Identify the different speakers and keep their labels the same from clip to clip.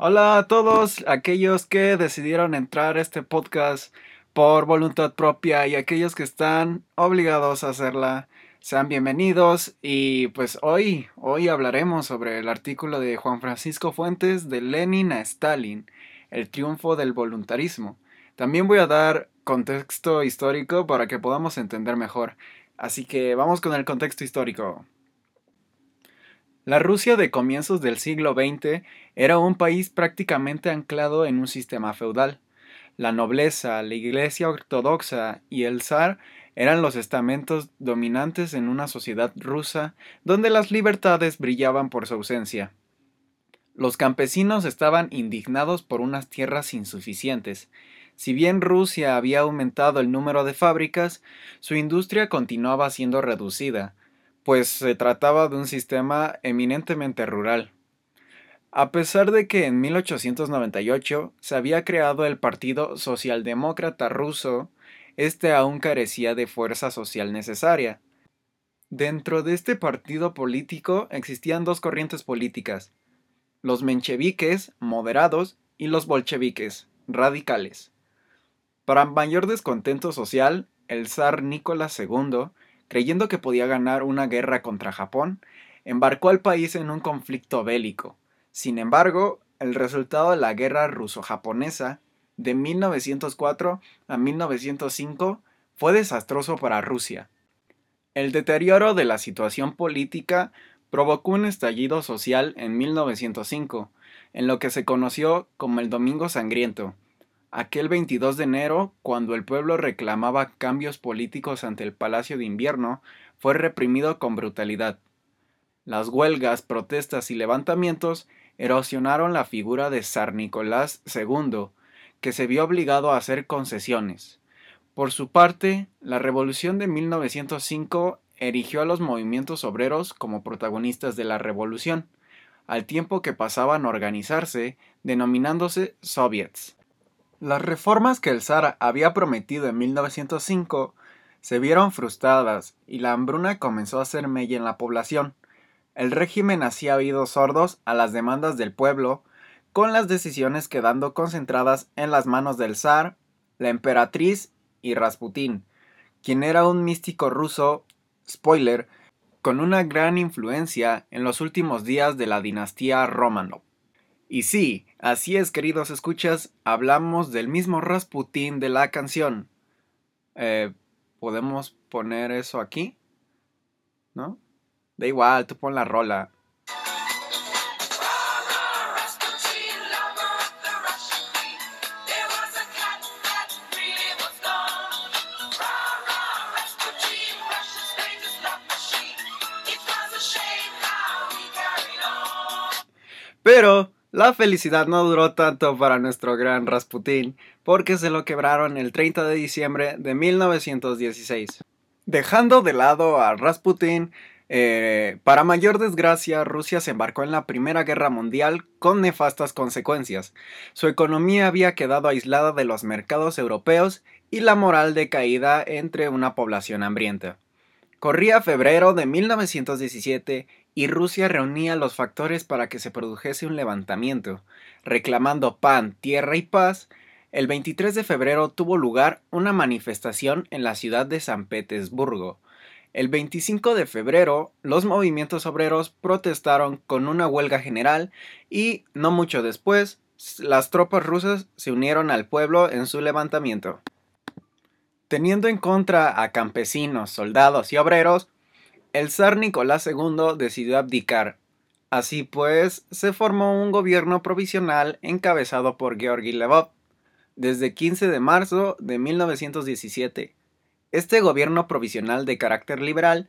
Speaker 1: Hola a todos aquellos que decidieron entrar a este podcast por voluntad propia y aquellos que están obligados a hacerla. Sean bienvenidos y pues hoy, hoy hablaremos sobre el artículo de Juan Francisco Fuentes de Lenin a Stalin, el triunfo del voluntarismo. También voy a dar contexto histórico para que podamos entender mejor. Así que vamos con el contexto histórico. La Rusia de comienzos del siglo XX era un país prácticamente anclado en un sistema feudal. La nobleza, la iglesia ortodoxa y el zar eran los estamentos dominantes en una sociedad rusa donde las libertades brillaban por su ausencia. Los campesinos estaban indignados por unas tierras insuficientes. Si bien Rusia había aumentado el número de fábricas, su industria continuaba siendo reducida, pues se trataba de un sistema eminentemente rural. A pesar de que en 1898 se había creado el Partido Socialdemócrata Ruso, este aún carecía de fuerza social necesaria. Dentro de este partido político existían dos corrientes políticas, los mencheviques, moderados, y los bolcheviques, radicales. Para mayor descontento social, el zar Nicolás II creyendo que podía ganar una guerra contra Japón, embarcó al país en un conflicto bélico. Sin embargo, el resultado de la guerra ruso-japonesa de 1904 a 1905 fue desastroso para Rusia. El deterioro de la situación política provocó un estallido social en 1905, en lo que se conoció como el Domingo Sangriento, Aquel 22 de enero, cuando el pueblo reclamaba cambios políticos ante el Palacio de Invierno, fue reprimido con brutalidad. Las huelgas, protestas y levantamientos erosionaron la figura de Zar Nicolás II, que se vio obligado a hacer concesiones. Por su parte, la Revolución de 1905 erigió a los movimientos obreros como protagonistas de la revolución, al tiempo que pasaban a organizarse denominándose soviets. Las reformas que el zar había prometido en 1905 se vieron frustradas y la hambruna comenzó a hacer mella en la población. El régimen hacía oídos sordos a las demandas del pueblo, con las decisiones quedando concentradas en las manos del zar, la emperatriz y Rasputín, quien era un místico ruso, spoiler, con una gran influencia en los últimos días de la dinastía Romanov. Y sí, así es, queridos escuchas, hablamos del mismo Rasputín de la canción. Eh, ¿Podemos poner eso aquí? ¿No? Da igual, tú pon la rola. Pero la felicidad no duró tanto para nuestro gran Rasputín, porque se lo quebraron el 30 de diciembre de 1916. Dejando de lado a Rasputín, eh, para mayor desgracia, Rusia se embarcó en la Primera Guerra Mundial con nefastas consecuencias. Su economía había quedado aislada de los mercados europeos y la moral decaída entre una población hambrienta. Corría febrero de 1917 y Rusia reunía los factores para que se produjese un levantamiento. Reclamando pan, tierra y paz, el 23 de febrero tuvo lugar una manifestación en la ciudad de San Petersburgo. El 25 de febrero, los movimientos obreros protestaron con una huelga general y, no mucho después, las tropas rusas se unieron al pueblo en su levantamiento. Teniendo en contra a campesinos, soldados y obreros, el zar Nicolás II decidió abdicar. Así pues, se formó un gobierno provisional encabezado por Georgi Levov desde 15 de marzo de 1917. Este gobierno provisional de carácter liberal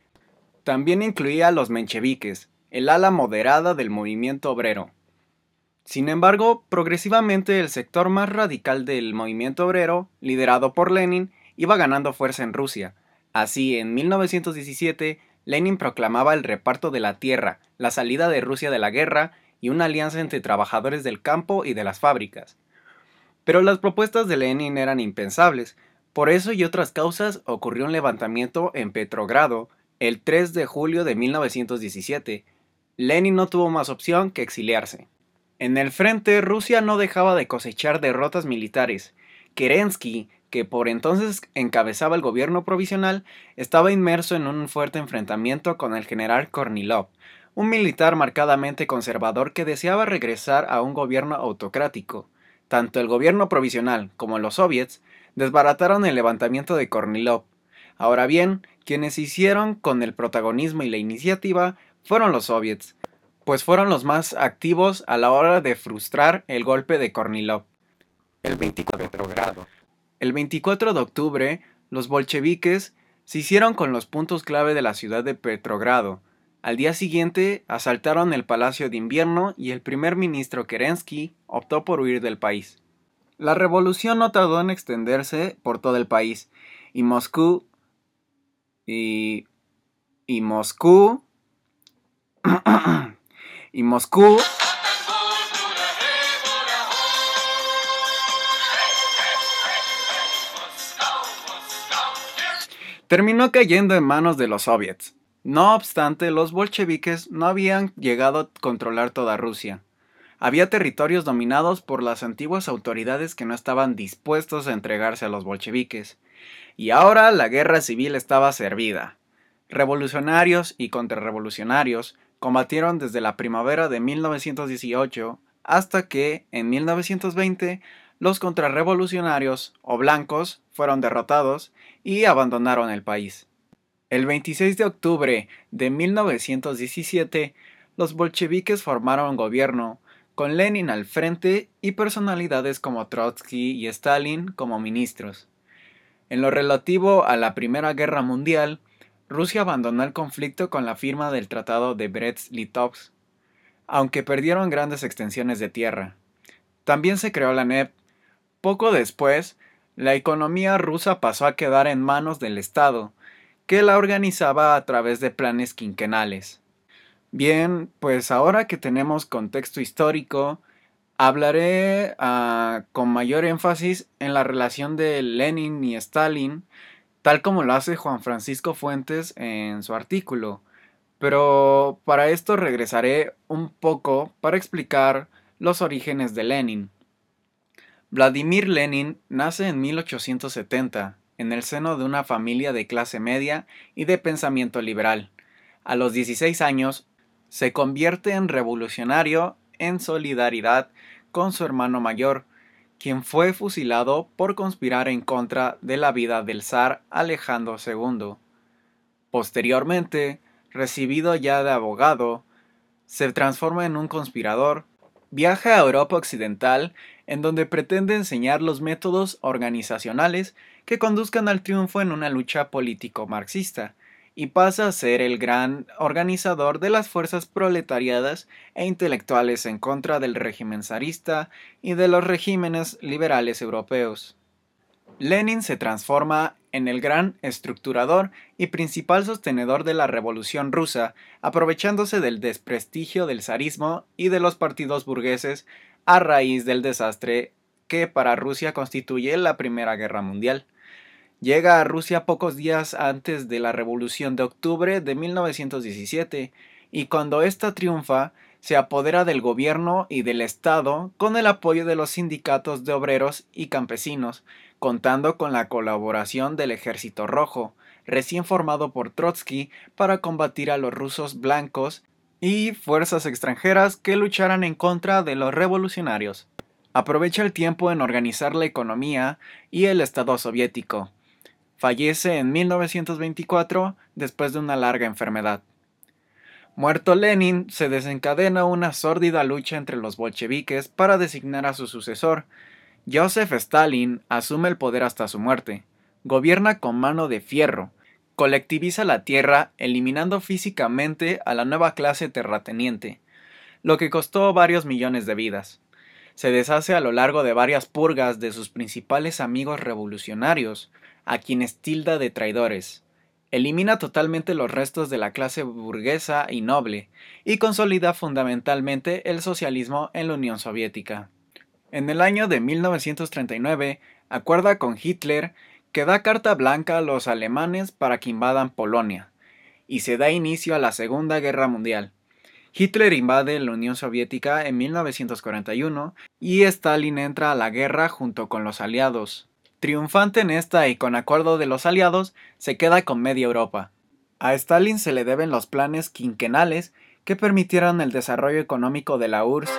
Speaker 1: también incluía a los mencheviques, el ala moderada del movimiento obrero. Sin embargo, progresivamente el sector más radical del movimiento obrero, liderado por Lenin, iba ganando fuerza en Rusia. Así, en 1917, Lenin proclamaba el reparto de la tierra, la salida de Rusia de la guerra y una alianza entre trabajadores del campo y de las fábricas. Pero las propuestas de Lenin eran impensables. Por eso y otras causas ocurrió un levantamiento en Petrogrado el 3 de julio de 1917. Lenin no tuvo más opción que exiliarse. En el frente, Rusia no dejaba de cosechar derrotas militares. Kerensky, que por entonces encabezaba el gobierno provisional, estaba inmerso en un fuerte enfrentamiento con el general Kornilov, un militar marcadamente conservador que deseaba regresar a un gobierno autocrático. Tanto el gobierno provisional como los soviets desbarataron el levantamiento de Kornilov. Ahora bien, quienes hicieron con el protagonismo y la iniciativa fueron los soviets, pues fueron los más activos a la hora de frustrar el golpe de Kornilov. El 24, el 24 de octubre, los bolcheviques se hicieron con los puntos clave de la ciudad de Petrogrado. Al día siguiente asaltaron el Palacio de Invierno y el primer ministro Kerensky optó por huir del país. La revolución no tardó en extenderse por todo el país y Moscú y y Moscú y Moscú terminó cayendo en manos de los soviets. No obstante, los bolcheviques no habían llegado a controlar toda Rusia. Había territorios dominados por las antiguas autoridades que no estaban dispuestos a entregarse a los bolcheviques. Y ahora la guerra civil estaba servida. Revolucionarios y contrarrevolucionarios combatieron desde la primavera de 1918 hasta que, en 1920, los contrarrevolucionarios o blancos fueron derrotados y abandonaron el país. El 26 de octubre de 1917, los bolcheviques formaron gobierno, con Lenin al frente y personalidades como Trotsky y Stalin como ministros. En lo relativo a la Primera Guerra Mundial, Rusia abandonó el conflicto con la firma del Tratado de Brest-Litovsk, aunque perdieron grandes extensiones de tierra. También se creó la NEP. Poco después, la economía rusa pasó a quedar en manos del Estado, que la organizaba a través de planes quinquenales. Bien, pues ahora que tenemos contexto histórico, hablaré ah, con mayor énfasis en la relación de Lenin y Stalin, tal como lo hace Juan Francisco Fuentes en su artículo. Pero para esto regresaré un poco para explicar los orígenes de Lenin. Vladimir Lenin nace en 1870 en el seno de una familia de clase media y de pensamiento liberal. A los 16 años se convierte en revolucionario en solidaridad con su hermano mayor, quien fue fusilado por conspirar en contra de la vida del zar Alejandro II. Posteriormente, recibido ya de abogado, se transforma en un conspirador, viaja a Europa Occidental en donde pretende enseñar los métodos organizacionales que conduzcan al triunfo en una lucha político marxista, y pasa a ser el gran organizador de las fuerzas proletariadas e intelectuales en contra del régimen zarista y de los regímenes liberales europeos. Lenin se transforma en el gran estructurador y principal sostenedor de la revolución rusa, aprovechándose del desprestigio del zarismo y de los partidos burgueses a raíz del desastre que para Rusia constituye la Primera Guerra Mundial. Llega a Rusia pocos días antes de la Revolución de Octubre de 1917 y cuando ésta triunfa, se apodera del gobierno y del Estado con el apoyo de los sindicatos de obreros y campesinos, contando con la colaboración del Ejército Rojo, recién formado por Trotsky para combatir a los rusos blancos y fuerzas extranjeras que lucharan en contra de los revolucionarios. Aprovecha el tiempo en organizar la economía y el Estado soviético, Fallece en 1924 después de una larga enfermedad. Muerto Lenin, se desencadena una sórdida lucha entre los bolcheviques para designar a su sucesor. Joseph Stalin asume el poder hasta su muerte. Gobierna con mano de fierro. Colectiviza la tierra, eliminando físicamente a la nueva clase terrateniente, lo que costó varios millones de vidas. Se deshace a lo largo de varias purgas de sus principales amigos revolucionarios, a quienes tilda de traidores. Elimina totalmente los restos de la clase burguesa y noble, y consolida fundamentalmente el socialismo en la Unión Soviética. En el año de 1939, acuerda con Hitler que da carta blanca a los alemanes para que invadan Polonia, y se da inicio a la Segunda Guerra Mundial. Hitler invade la Unión Soviética en 1941 y Stalin entra a la guerra junto con los aliados. Triunfante en esta y con acuerdo de los aliados, se queda con media Europa. A Stalin se le deben los planes quinquenales que permitieron el desarrollo económico de la URSS.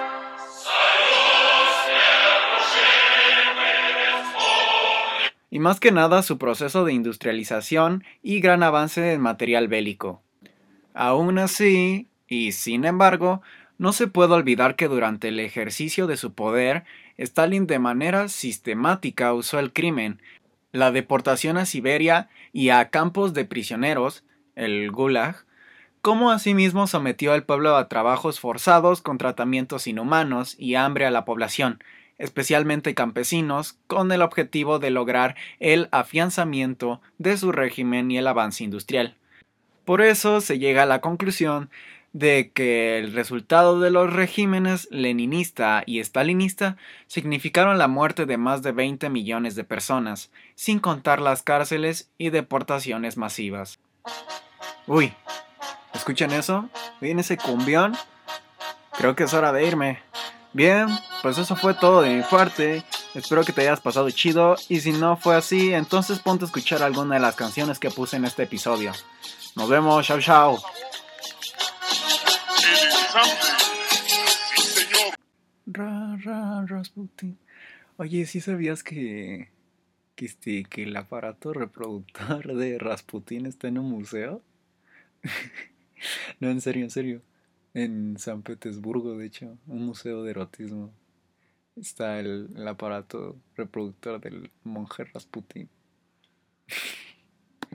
Speaker 1: Y más que nada su proceso de industrialización y gran avance en material bélico. Aún así, y sin embargo, no se puede olvidar que durante el ejercicio de su poder, Stalin de manera sistemática usó el crimen, la deportación a Siberia y a campos de prisioneros, el Gulag, como asimismo sometió al pueblo a trabajos forzados con tratamientos inhumanos y hambre a la población, especialmente campesinos, con el objetivo de lograr el afianzamiento de su régimen y el avance industrial. Por eso se llega a la conclusión de que el resultado de los regímenes leninista y stalinista significaron la muerte de más de 20 millones de personas, sin contar las cárceles y deportaciones masivas. Uy, ¿escuchan eso? ¿Ven ese cumbión? Creo que es hora de irme. Bien, pues eso fue todo de mi parte. Espero que te hayas pasado chido y si no fue así, entonces ponte a escuchar alguna de las canciones que puse en este episodio. Nos vemos, chao chao. Ra, ra, Rasputin. Oye, ¿sí sabías que, que, este, el aparato reproductor de Rasputin está en un museo? no, en serio, en serio. En San Petersburgo, de hecho, un museo de erotismo está el, aparato reproductor del monje Rasputin.